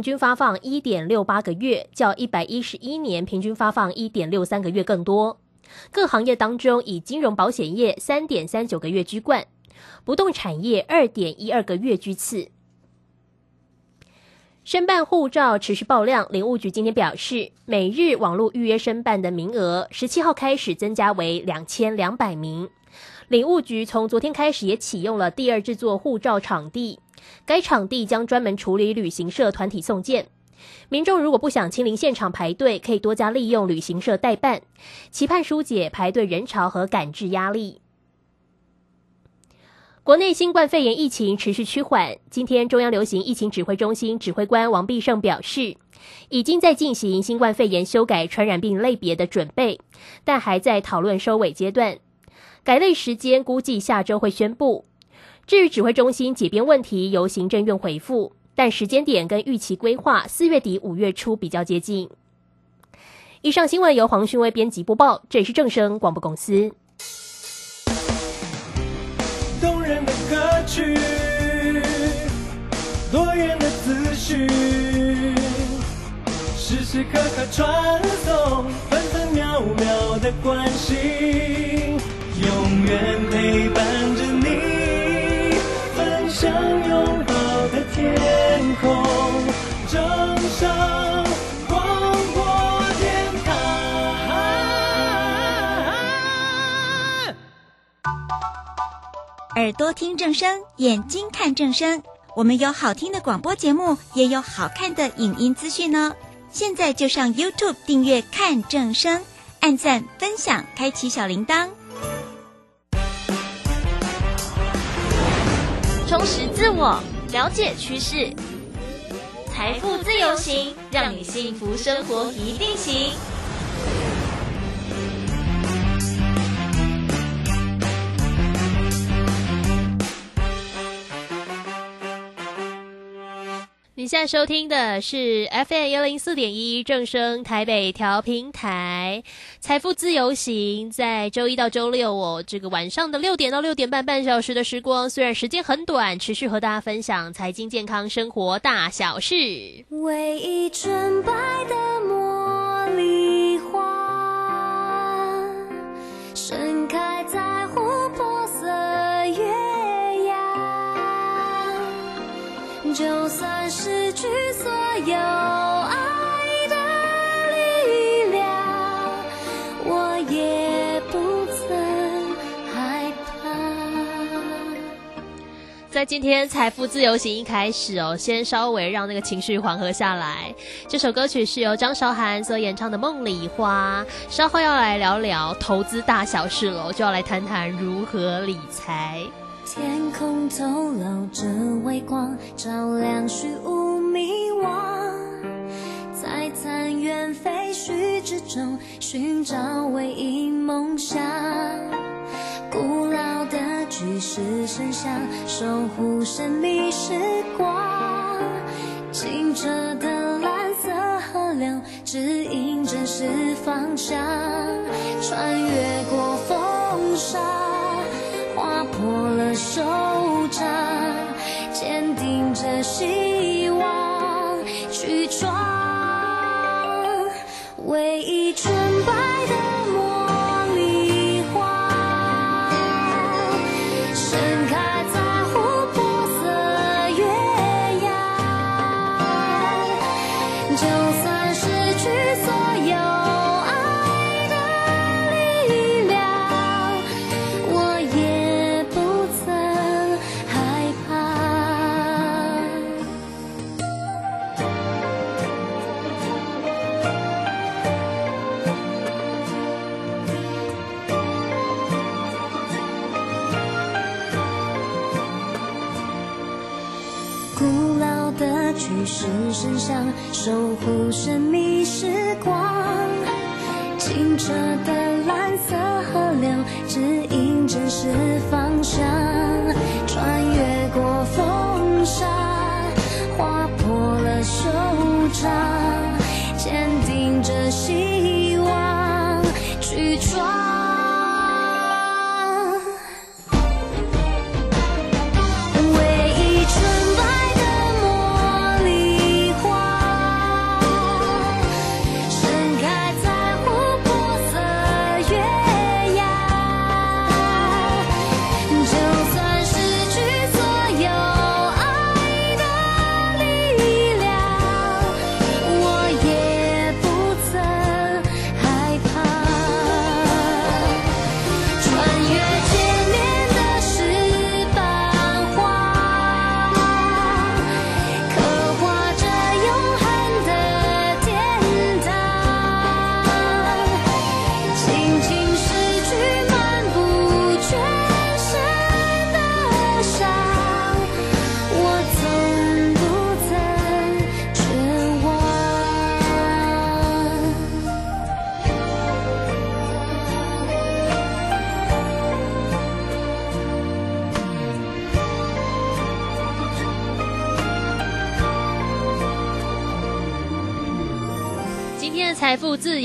平均发放一点六八个月，较一百一十一年平均发放一点六三个月更多。各行业当中，以金融保险业三点三九个月居冠，不动产业二点一二个月居次。申办护照持续爆量，领务局今天表示，每日网络预约申办的名额，十七号开始增加为两千两百名。领务局从昨天开始也启用了第二制作护照场地，该场地将专门处理旅行社团体送件。民众如果不想亲临现场排队，可以多加利用旅行社代办，期盼疏解排队人潮和赶制压力。国内新冠肺炎疫情持续趋缓，今天中央流行疫情指挥中心指挥官王必胜表示，已经在进行新冠肺炎修改传染病类别的准备，但还在讨论收尾阶段，改类时间估计下周会宣布。至于指挥中心解编问题，由行政院回复。但时间点跟预期规划四月底五月初比较接近。以上新闻由黄勋威编辑播报，这里是正声广播公司。动人的歌曲，多元的思绪，时时刻刻传送，分分秒秒的关心，永远陪伴着你，分享拥抱的天。空正上广播电台，耳朵听正声，眼睛看正声。我们有好听的广播节目，也有好看的影音资讯呢。现在就上 YouTube 订阅看正声，按赞分享，开启小铃铛，充实自我，了解趋势。财富自由行，让你幸福生活一定行。你现在收听的是 FM 幺零四点一正声台北调平台，财富自由行在周一到周六哦，这个晚上的六点到六点半半小时的时光，虽然时间很短，持续和大家分享财经、健康、生活大小事。唯一纯白的梦就算。失去所有爱的力量，我也不曾害怕。在今天财富自由行一开始哦，先稍微让那个情绪缓和下来。这首歌曲是由张韶涵所演唱的《梦里花》。稍后要来聊聊投资大小事了，就要来谈谈如何理财。天空透露着微光，照亮虚无迷惘。在残垣废墟之中，寻找唯一梦想。古老的巨石神像，守护神秘时光。清澈的蓝色河流，指引真实方向。穿越了是神像守护神秘时光，清澈的蓝色河流指引真实方向，穿越过风沙，划破了手掌，坚定着希望去闯。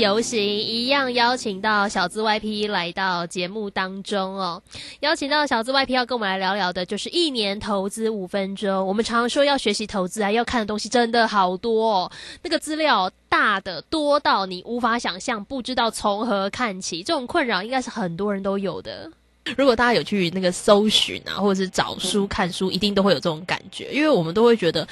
流行一样邀请到小资 YP 来到节目当中哦，邀请到小资 YP 要跟我们来聊聊的，就是一年投资五分钟。我们常说要学习投资啊，要看的东西真的好多，哦，那个资料大的多到你无法想象，不知道从何看起，这种困扰应该是很多人都有的。如果大家有去那个搜寻啊，或者是找书看书，一定都会有这种感觉，因为我们都会觉得，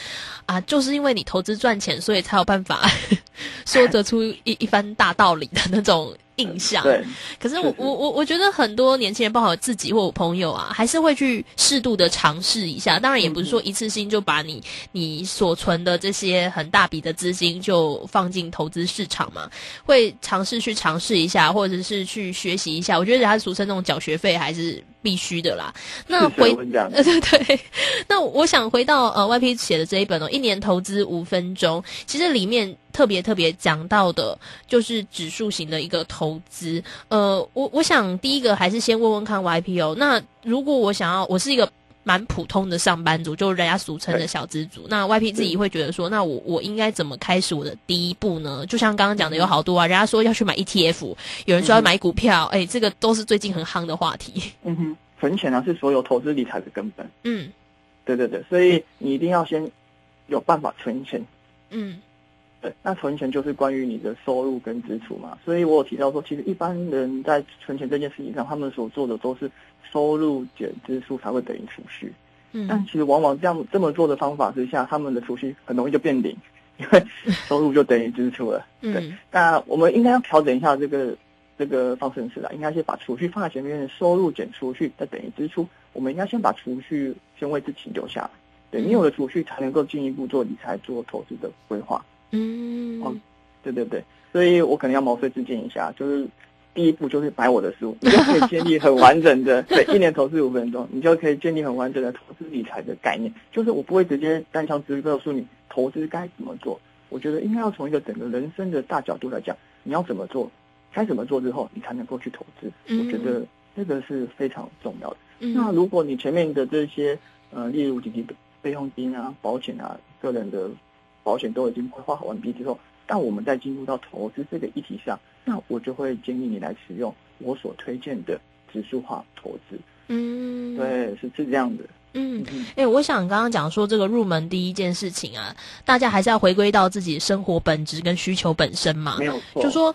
啊，就是因为你投资赚钱，所以才有办法 说得出一一番大道理的那种。印象对，可是我我我我觉得很多年轻人，包括自己或我朋友啊，还是会去适度的尝试一下。当然，也不是说一次性就把你你所存的这些很大笔的资金就放进投资市场嘛，会尝试去尝试一下，或者是去学习一下。我觉得人家俗称那种缴学费还是必须的啦。那回呃对 对，那我想回到呃 YP 写的这一本哦，一年投资五分钟，其实里面。特别特别讲到的，就是指数型的一个投资。呃，我我想第一个还是先问问看 YP 哦。那如果我想要，我是一个蛮普通的上班族，就是人家俗称的小资族。那 YP 自己会觉得说，那我我应该怎么开始我的第一步呢？就像刚刚讲的，有好多啊，人家说要去买 ETF，有人说要买股票，哎，这个都是最近很夯的话题。嗯哼，存钱啊是所有投资理财的根本。嗯，对对对，所以你一定要先有办法存钱。嗯。那存钱就是关于你的收入跟支出嘛，所以我有提到说，其实一般人在存钱这件事情上，他们所做的都是收入减支出才会等于储蓄。嗯，但其实往往这样这么做的方法之下，他们的储蓄很容易就变零，因为 收入就等于支出了。对，那我们应该要调整一下这个这个方式啦，应该是把储蓄放在前面，收入减储蓄再等于支出。我们应该先把储蓄先为自己留下来，对你有了储蓄，才能够进一步做理财、做投资的规划。嗯，哦，对对对，所以我可能要毛遂自荐一下，就是第一步就是买我的书，你就可以建立很完整的，对，一年投资五分钟，你就可以建立很完整的投资理财的概念。就是我不会直接单枪直入告诉你投资该怎么做，我觉得应该要从一个整个人生的大角度来讲，你要怎么做，该怎么做之后，你才能够去投资。我觉得这个是非常重要的。那如果你前面的这些，呃，例如紧急备用金啊、保险啊、个人的。保险都已经规划好完毕之后，但我们在进入到投资这个议题上，那我就会建议你来使用我所推荐的指数化投资。嗯，对，是是这样的。嗯，哎，我想刚刚讲说这个入门第一件事情啊，大家还是要回归到自己生活本质跟需求本身嘛。没有错，就说。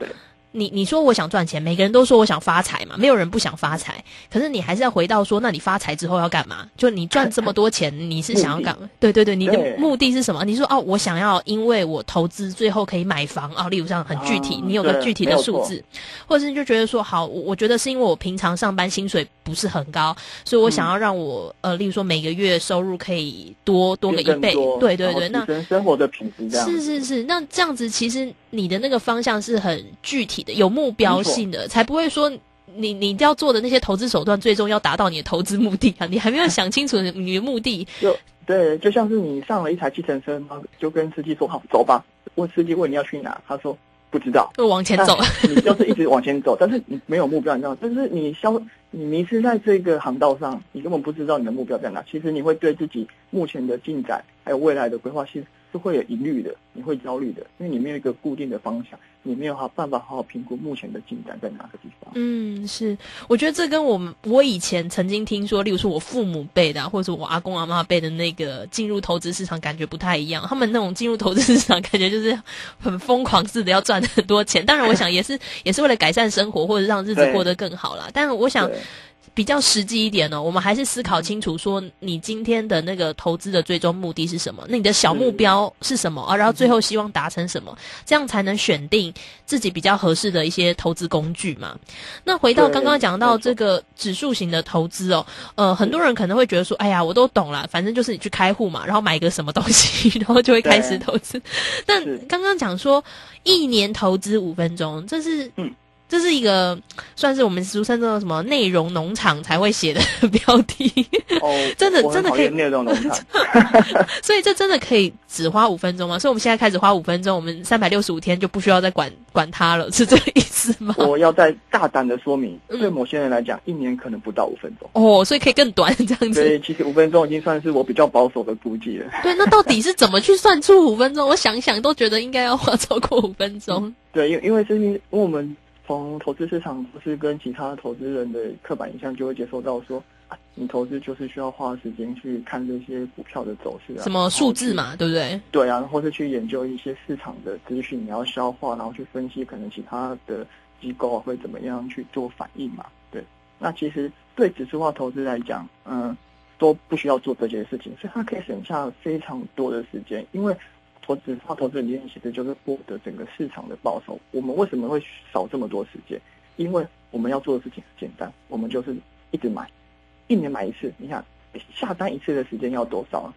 你你说我想赚钱，每个人都说我想发财嘛，没有人不想发财。可是你还是要回到说，那你发财之后要干嘛？就你赚这么多钱，你是想要干？对对对，你的目的是什么？你说哦，我想要，因为我投资最后可以买房啊。例如上很具体，你有个具体的数字，或者是就觉得说好，我觉得是因为我平常上班薪水不是很高，所以我想要让我呃，例如说每个月收入可以多多个一倍。对对对，那生活的品质这样是是是，那这样子其实你的那个方向是很具体。有目标性的，才不会说你你要做的那些投资手段，最终要达到你的投资目的啊！你还没有想清楚你的目的。就对，就像是你上了一台计程车，就跟司机说好走吧。问司机问你要去哪，他说不知道，就往前走。你就是一直往前走，但是你没有目标，你知道？但是你消你迷失在这个航道上，你根本不知道你的目标在哪。其实你会对自己目前的进展还有未来的规划，其实是会有疑虑的，你会焦虑的，因为你没有一个固定的方向。你没有好办法好好评估目前的进展在哪个地方。嗯，是，我觉得这跟我们我以前曾经听说，例如说我父母辈的，或者说我阿公阿妈辈的那个进入投资市场感觉不太一样。他们那种进入投资市场，感觉就是很疯狂似的要赚很多钱。当然，我想也是也是为了改善生活或者让日子过得更好啦。但是我想。比较实际一点呢，我们还是思考清楚，说你今天的那个投资的最终目的是什么？那你的小目标是什么啊？然后最后希望达成什么？这样才能选定自己比较合适的一些投资工具嘛。那回到刚刚讲到这个指数型的投资哦，呃，很多人可能会觉得说，哎呀，我都懂了，反正就是你去开户嘛，然后买一个什么东西，然后就会开始投资。但刚刚讲说一年投资五分钟，这是嗯。这是一个算是我们俗称的什么内容农场才会写的 标题哦，真的真的可以内容农场，所以这真的可以只花五分钟吗？所以我们现在开始花五分钟，我们三百六十五天就不需要再管管它了，是这个意思吗？我要再大胆的说明，对某些人来讲，一年可能不到五分钟哦，所以可以更短这样子。所以，其实五分钟已经算是我比较保守的估计了。对，那到底是怎么去算出五分钟？我想想都觉得应该要花超过五分钟。对，因因为是因为我们从投资市场不是跟其他投资人的刻板印象就会接受到说，啊，你投资就是需要花时间去看这些股票的走势啊，什么数字嘛，对不对？对啊，或是去研究一些市场的资讯，你要消化，然后去分析可能其他的机构会怎么样去做反应嘛。对，那其实对指数化投资来讲，嗯，都不需要做这些事情，所以它可以省下非常多的时间，因为。投资化投资理念其实就是获得整个市场的报酬。我们为什么会少这么多时间？因为我们要做的事情很简单，我们就是一直买，一年买一次。你看下单一次的时间要多少？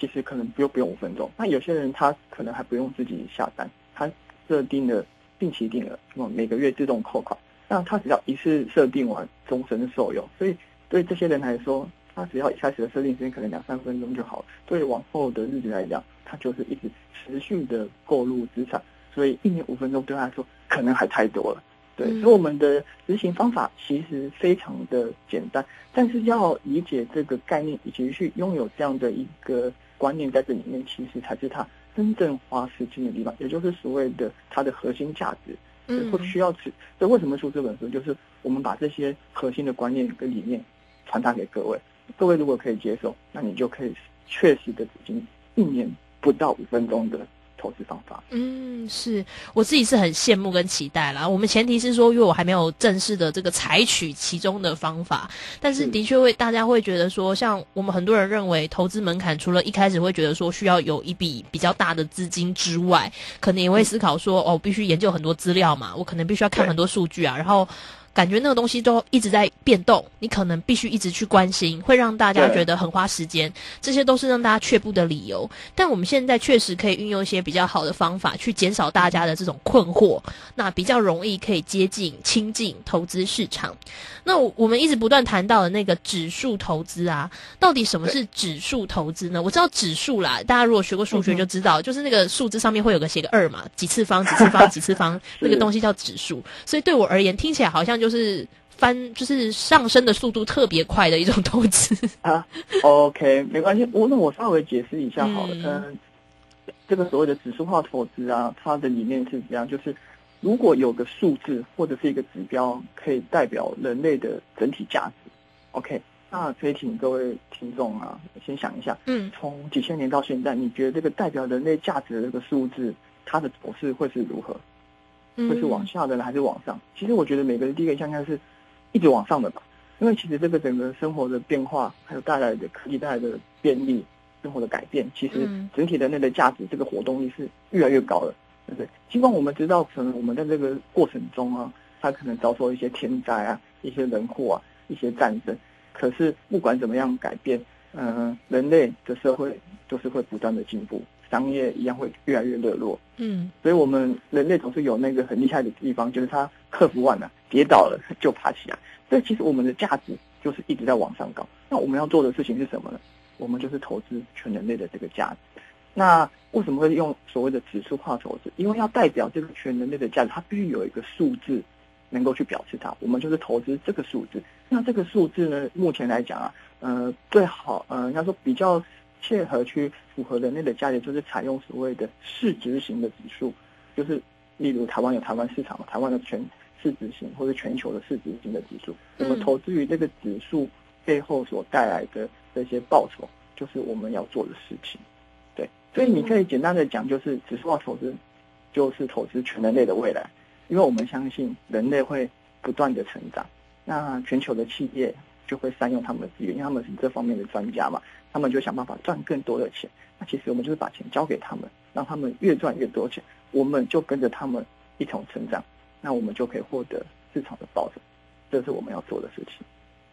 其实可能不用不用五分钟。那有些人他可能还不用自己下单，他设定了定期定额，那么每个月自动扣款，那他只要一次设定完，终身受用。所以对这些人来说，他只要一开始的设定时间可能两三分钟就好了。对往后的日子来讲，他就是一直持续的购入资产，所以一年五分钟对他来说可能还太多了。对，所以我们的执行方法其实非常的简单，但是要理解这个概念以及去拥有这样的一个观念在这里面，其实才是他真正花时间的地方，也就是所谓的它的核心价值。嗯，会需要去。所以为什么出这本书，就是我们把这些核心的观念跟理念传达给各位。各位如果可以接受，那你就可以确实的执行一年。不到五分钟的投资方法，嗯，是我自己是很羡慕跟期待啦。我们前提是说，因为我还没有正式的这个采取其中的方法，但是的确会大家会觉得说，像我们很多人认为投资门槛，除了一开始会觉得说需要有一笔比较大的资金之外，可能也会思考说，哦，必须研究很多资料嘛，我可能必须要看很多数据啊，然后。感觉那个东西都一直在变动，你可能必须一直去关心，会让大家觉得很花时间。这些都是让大家却步的理由。但我们现在确实可以运用一些比较好的方法，去减少大家的这种困惑，那比较容易可以接近、亲近投资市场。那我们一直不断谈到的那个指数投资啊，到底什么是指数投资呢？我知道指数啦，大家如果学过数学就知道，就是那个数字上面会有个写个二嘛，几次方、几次方、几次方，那个东西叫指数。所以对我而言，听起来好像就。就是翻，就是上升的速度特别快的一种投资啊。OK，没关系，我那我稍微解释一下好了。嗯，这个所谓的指数化投资啊，它的理念是怎样，就是如果有个数字或者是一个指标可以代表人类的整体价值，OK，那可以请各位听众啊，先想一下，嗯，从几千年到现在，你觉得这个代表人类价值的这个数字，它的走势会是如何？会是往下的呢，还是往上？其实我觉得每个人第一个印象是一直往上的吧，因为其实这个整个生活的变化，还有带来的科技带来的便利，生活的改变，其实整体人类的价值，这个活动力是越来越高的，对不对？尽管我们知道，可能我们在这个过程中啊，它可能遭受一些天灾啊、一些人祸啊、一些战争，可是不管怎么样改变，嗯，人类的社会都是会不断的进步。商业一样会越来越热络，嗯，所以我们人类总是有那个很厉害的地方，就是他克服完了，跌倒了就爬起来。所以其实我们的价值就是一直在往上高。那我们要做的事情是什么呢？我们就是投资全人类的这个价值。那为什么会用所谓的指数化投资？因为要代表这个全人类的价值，它必须有一个数字能够去表示它。我们就是投资这个数字。那这个数字呢，目前来讲啊，呃，最好呃，应该说比较。切合去符合人类的价值，就是采用所谓的市值型的指数，就是例如台湾有台湾市场，台湾的全市值型或者全球的市值型的指数，我们投资于这个指数背后所带来的这些报酬，就是我们要做的事情。对，所以你可以简单的讲，就是指数化投资就是投资全人类的未来，因为我们相信人类会不断的成长，那全球的企业就会善用他们的资源，因为他们是这方面的专家嘛。他们就想办法赚更多的钱，那其实我们就是把钱交给他们，让他们越赚越多钱，我们就跟着他们一同成长，那我们就可以获得市场的报酬，这是我们要做的事情。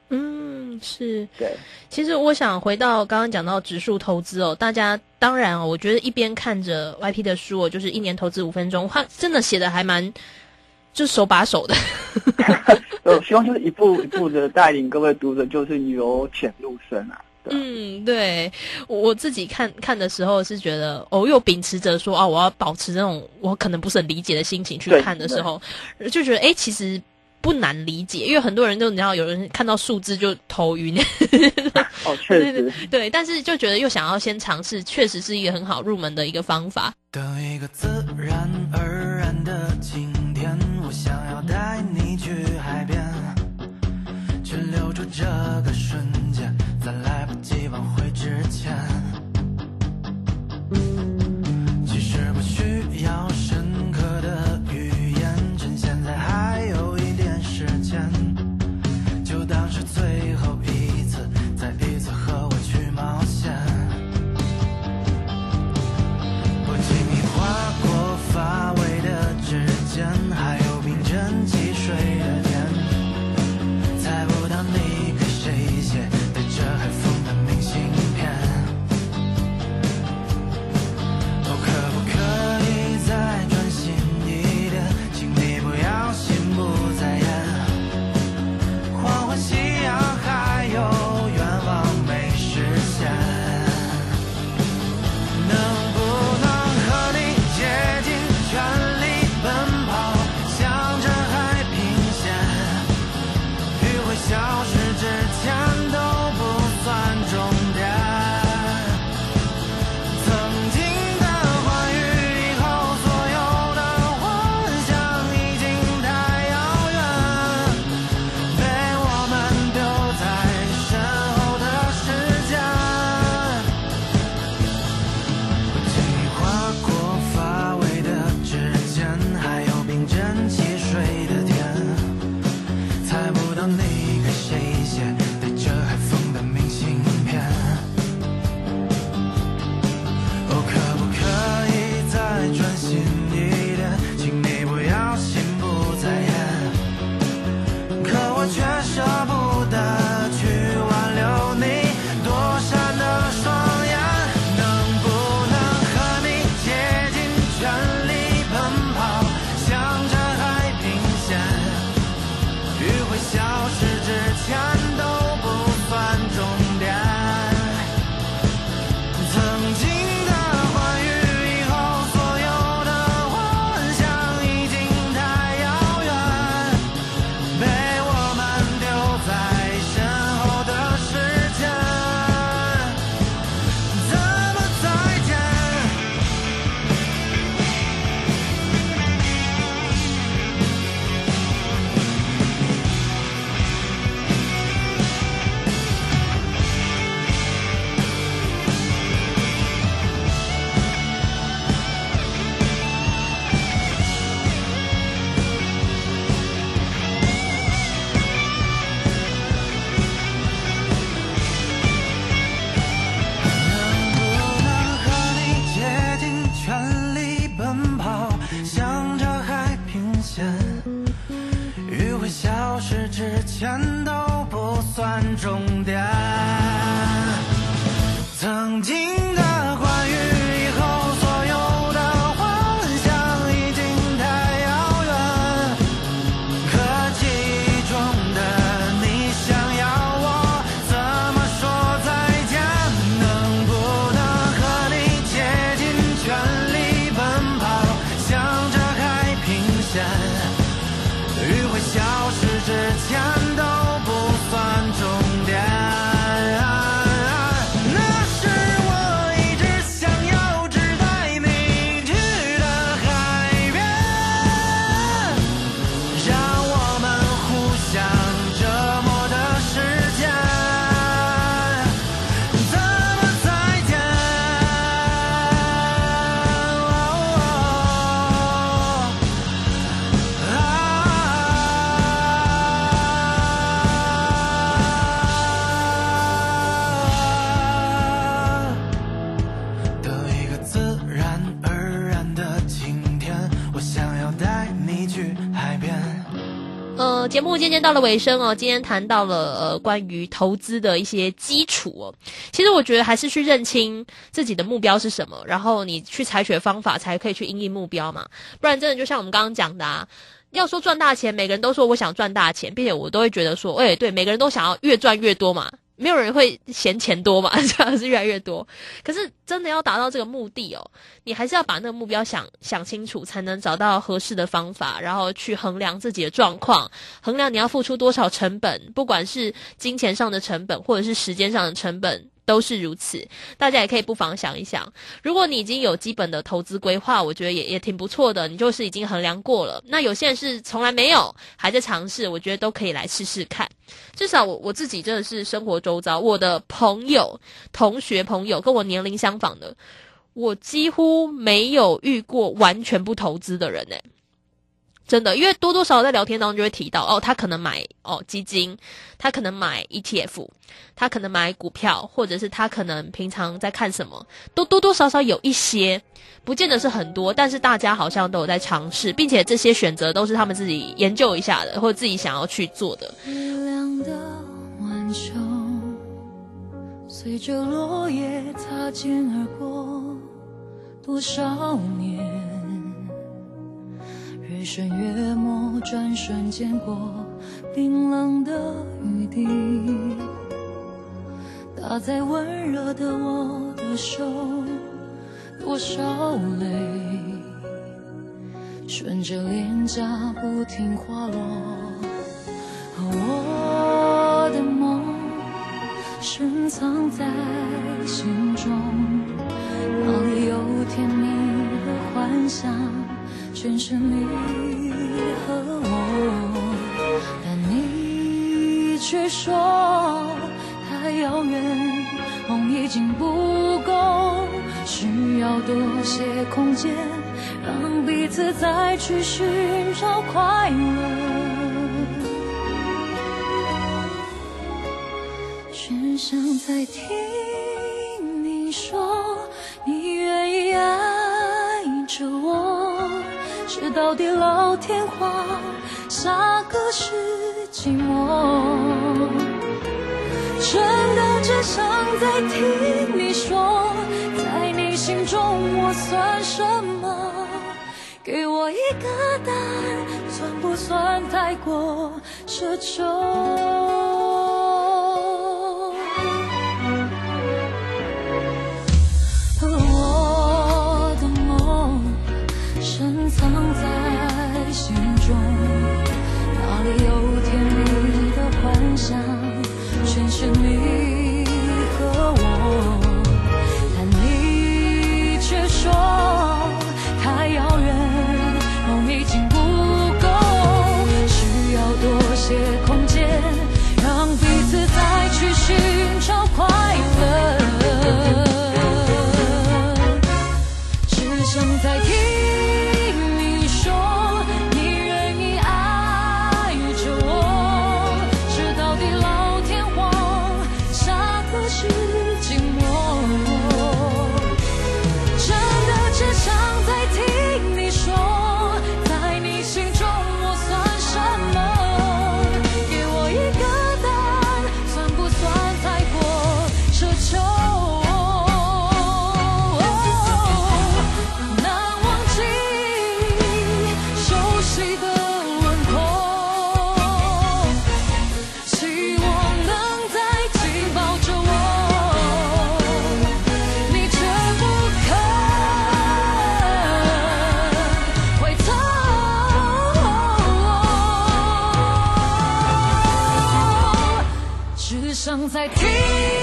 嗯，是。对，其实我想回到刚刚讲到指数投资哦，大家当然哦，我觉得一边看着 YP 的书哦，就是一年投资五分钟，他真的写的还蛮就手把手的。呃，希望就是一步一步的带领各位读者，就是由浅入深啊。嗯，对我自己看看的时候是觉得，哦，又秉持着说啊，我要保持这种我可能不是很理解的心情去看的时候，就觉得哎，其实不难理解，因为很多人都你知道，有人看到数字就头晕。哦，确实，对，但是就觉得又想要先尝试，确实是一个很好入门的一个方法。一个自然而然的想要带你去海边去留住这个瞬间在来不及挽回之前。节目渐渐到了尾声哦，今天谈到了呃关于投资的一些基础哦。其实我觉得还是去认清自己的目标是什么，然后你去采取的方法才可以去应应目标嘛。不然真的就像我们刚刚讲的啊，要说赚大钱，每个人都说我想赚大钱，并且我都会觉得说，哎，对，每个人都想要越赚越多嘛。没有人会嫌钱多嘛，这样是越来越多。可是真的要达到这个目的哦，你还是要把那个目标想想清楚，才能找到合适的方法，然后去衡量自己的状况，衡量你要付出多少成本，不管是金钱上的成本，或者是时间上的成本。都是如此，大家也可以不妨想一想，如果你已经有基本的投资规划，我觉得也也挺不错的。你就是已经衡量过了。那有些人是从来没有，还在尝试，我觉得都可以来试试看。至少我我自己真的是生活周遭，我的朋友、同学、朋友跟我年龄相仿的，我几乎没有遇过完全不投资的人呢。真的，因为多多少少在聊天当中就会提到，哦，他可能买哦基金，他可能买 ETF，他可能买股票，或者是他可能平常在看什么，都多多少少有一些，不见得是很多，但是大家好像都有在尝试，并且这些选择都是他们自己研究一下的，或者自己想要去做的。随着落叶擦肩而过，多少年。越深越墨，转瞬间过冰冷的雨滴，打在温热的我的手，多少泪顺着脸颊不停滑落。我的梦深藏在心中，哪里有甜蜜的幻想？全是你和我，但你却说太遥远，梦已经不够，需要多些空间，让彼此再去寻找快乐。只想再听直到地老天荒，下个是寂寞。真的只想再听你说，在你心中我算什么？给我一个答案，算不算太过奢求？在听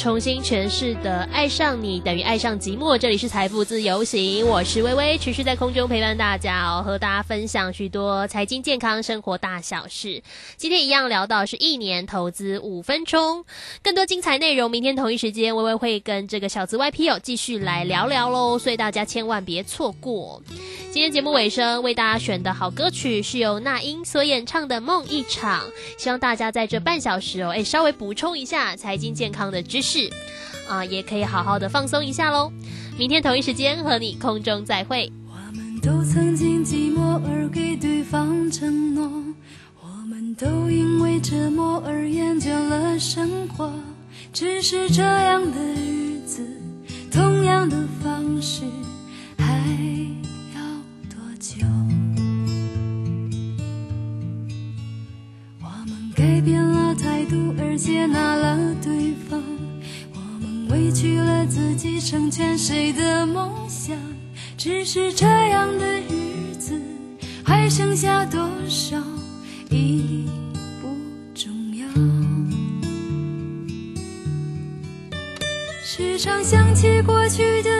重新诠释的“爱上你等于爱上寂寞”，这里是财富自由行，我是微微，持续在空中陪伴大家哦，和大家分享许多财经、健康、生活大小事。今天一样聊到是一年投资五分钟，更多精彩内容，明天同一时间微微会跟这个小资 YP 友继续来聊聊喽，所以大家千万别错过。今天节目尾声为大家选的好歌曲是由那英所演唱的《梦一场》，希望大家在这半小时哦，哎，稍微补充一下财经健康的知识是啊，也可以好好的放松一下喽。明天同一时间和你空中再会。我们都曾经寂寞而给对方承诺，我们都因为折磨而厌倦了生活。只是这样的日子，同样的方式，还要多久？我们改变了态度而接纳了对方，失去了自己成全谁的梦想？只是这样的日子，还剩下多少已不重要。时常想起过去的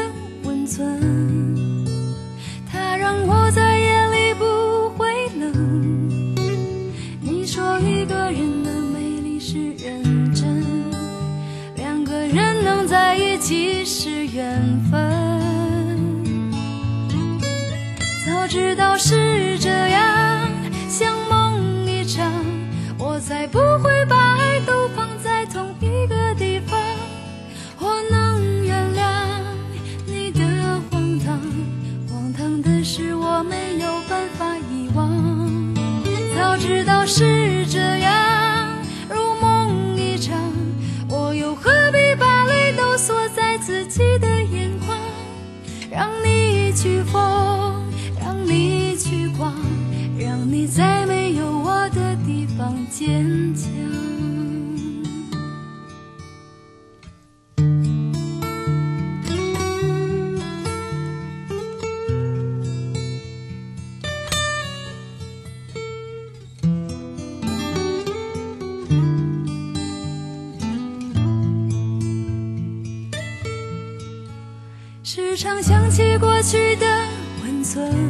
缘分。早知道是坚强。时常想起过去的温存，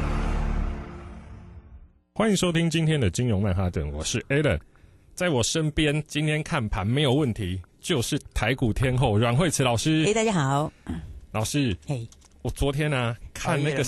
欢迎收听今天的金融曼哈顿，我是 Alan，在我身边，今天看盘没有问题，就是台股天后阮慧慈老师。哎，大家好，老师，嘿，我昨天呢、看那个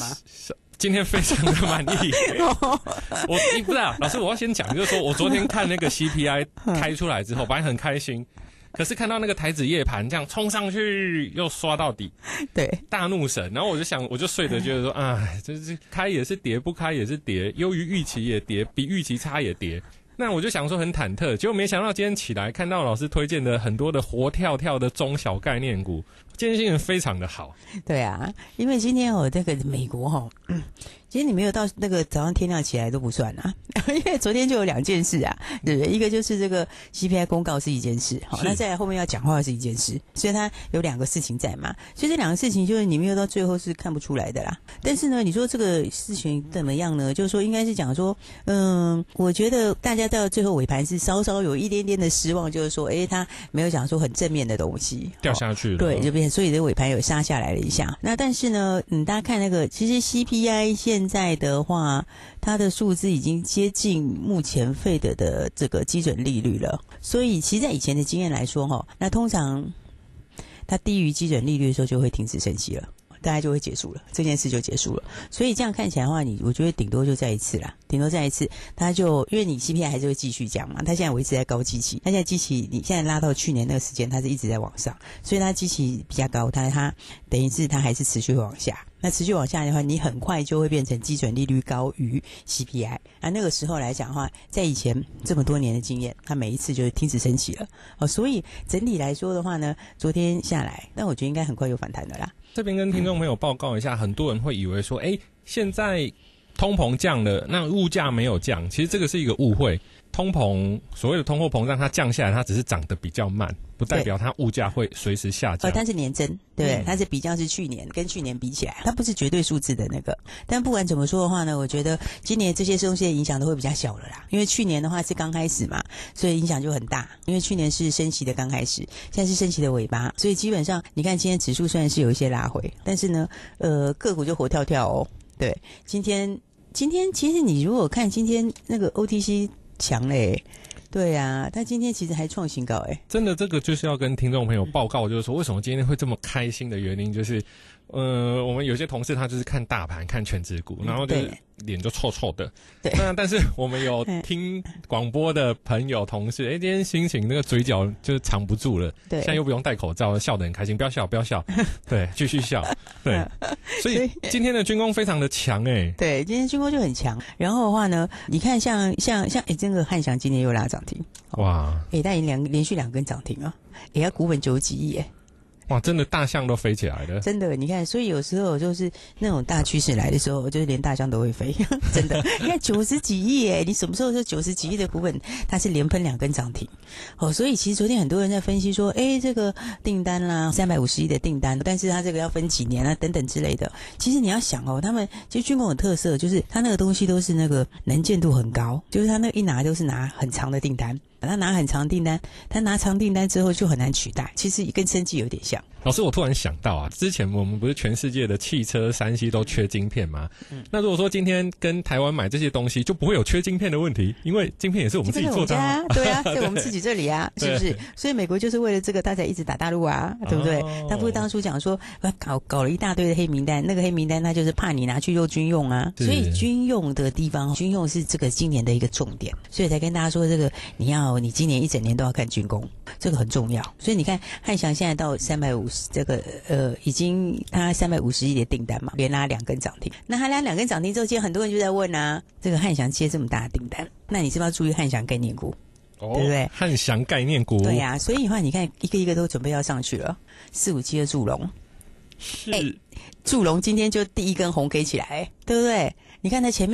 今天非常的满意。我你不知道，老师，我要先讲，就是说我昨天看那个 CPI 开出来之后，本来很开心，可是看到那个台子夜盘这样冲上去，又刷到底，对，大怒神，然后我就想，我就睡着觉得说，哎，这这开也是跌，不开也是跌，优于预期也跌，比预期差也跌。那我就想说很忐忑，结果没想到今天起来看到老师推荐的很多的活跳跳的中小概念股，今天心情非常的好。对啊，因为今天我，这个美国哈、哦，嗯，其实你没有到那个早上天亮起来都不算啊，因为昨天就有两件事啊，对不对？一个就是这个 CPI 公告是一件事，好，那再来后面要讲话是一件事，所以它有两个事情在嘛，所以这两个事情就是你没有到最后是看不出来的啦。但是呢，你说这个事情怎么样呢？就是说应该是讲说，嗯，我觉得大家到最后尾盘是稍稍有一点点的失望，就是说，诶，他没有讲说很正面的东西，掉下去了，对，这边所以这尾盘有杀下来了一下。那但是呢，嗯，大家看那个，其实 CPI 现现在的话，它的数字已经接近目前费德的这个基准利率了。所以，其实，在以前的经验来说，哈，那通常它低于基准利率的时候，就会停止升息了。大概就会结束了，这件事就结束了。所以这样看起来的话，你我觉得顶多就再一次啦，顶多再一次，它就因为你 CPI 还是会继续降嘛，它现在维持在高基期，它现在基期你现在拉到去年那个时间，它是一直在往上，所以它基期比较高，它它等于是它还是持续会往下。那持续往下的话，你很快就会变成基准利率高于 CPI。啊，那个时候来讲的话，在以前这么多年的经验，它每一次就是停止升息了。哦，所以整体来说的话呢，昨天下来，但我觉得应该很快有反弹的啦。这边跟听众朋友报告一下，很多人会以为说，哎，现在通膨降了，那物价没有降，其实这个是一个误会。通膨所谓的通货膨胀，它降下来，它只是涨得比较慢，不代表它物价会随时下降呃，。它是年增，对不对？嗯它是比较是去年跟去年比起来，它不是绝对数字的那个。但不管怎么说的话呢，我觉得今年这些东西的影响都会比较小了啦。因为去年的话是刚开始嘛，所以影响就很大。因为去年是升息的刚开始，现在是升息的尾巴，所以基本上你看今天指数虽然是有一些拉回，但是呢，呃，个股就活跳跳哦。对，今天今天其实你如果看今天那个 OTC 强嘞，对呀、他今天其实还创新高哎。真的，这个就是要跟听众朋友报告，就是说为什么今天会这么开心的原因，就是，呃，我们有些同事他就是看大盘、看全指股，然后就脸就臭臭的。对。那但是我们有 嗯听广播的朋友、同事，哎，今天心情那个嘴角就是藏不住了。对。现在又不用戴口罩，笑得很开心。不要笑，不要笑，对，继续笑。对，所以 今天的军工非常的强，哎，对，今天军工就很强。然后的话呢，你看像像像，哎，这个汉翔今天又拉涨停，哇。哎，但已经两连续两根涨停啊，哎，它股本九十几亿，哎，哇，真的大象都飞起来了。真的，你看，所以有时候就是那种大趋势来的时候，就是连大象都会飞，真的。你看九十几亿，哎，你什么时候说九十几亿的股本它是连喷两根涨停？哦，所以其实昨天很多人在分析说，哎，这个订单啦，三百五十亿的订单，但是它这个要分几年啊，等等之类的。其实你要想哦，他们其实军工有特色，就是它那个东西都是那个能见度很高，就是它那一拿都是拿很长的订单。他拿很长订单，他拿长订单之后就很难取代，其实跟生计有点像。老师，我突然想到啊，之前我们不是全世界的汽车、山西都缺晶片吗？嗯那如果说今天跟台湾买这些东西，就不会有缺晶片的问题，因为晶片也是我们自己做的、啊。对啊，在我们自己这里啊，是不是？所以美国就是为了这个，他才一直打大陆啊，对不对？哦他不是当初讲说，呃搞搞了一大堆的黑名单，那个黑名单他就是怕你拿去做军用啊，所以军用的地方，军用是这个今年的一个重点，所以才跟大家说，这个你要你今年一整年都要看军工，这个很重要。所以你看汉翔现在到三百五十，这个呃已经他三百五十亿的订单嘛，连拉两根涨停。那他拉两根涨停之后，今天很多人就在问啊，这个汉翔接这么大的订单，那你是不是要注意汉翔概念股？哦对不对汉翔概念股，对呀、所以的话，你看一个一个都准备要上去了，四五七的祝融，是、哎祝融今天就第一根红 K 起来，对不对？你看它前面。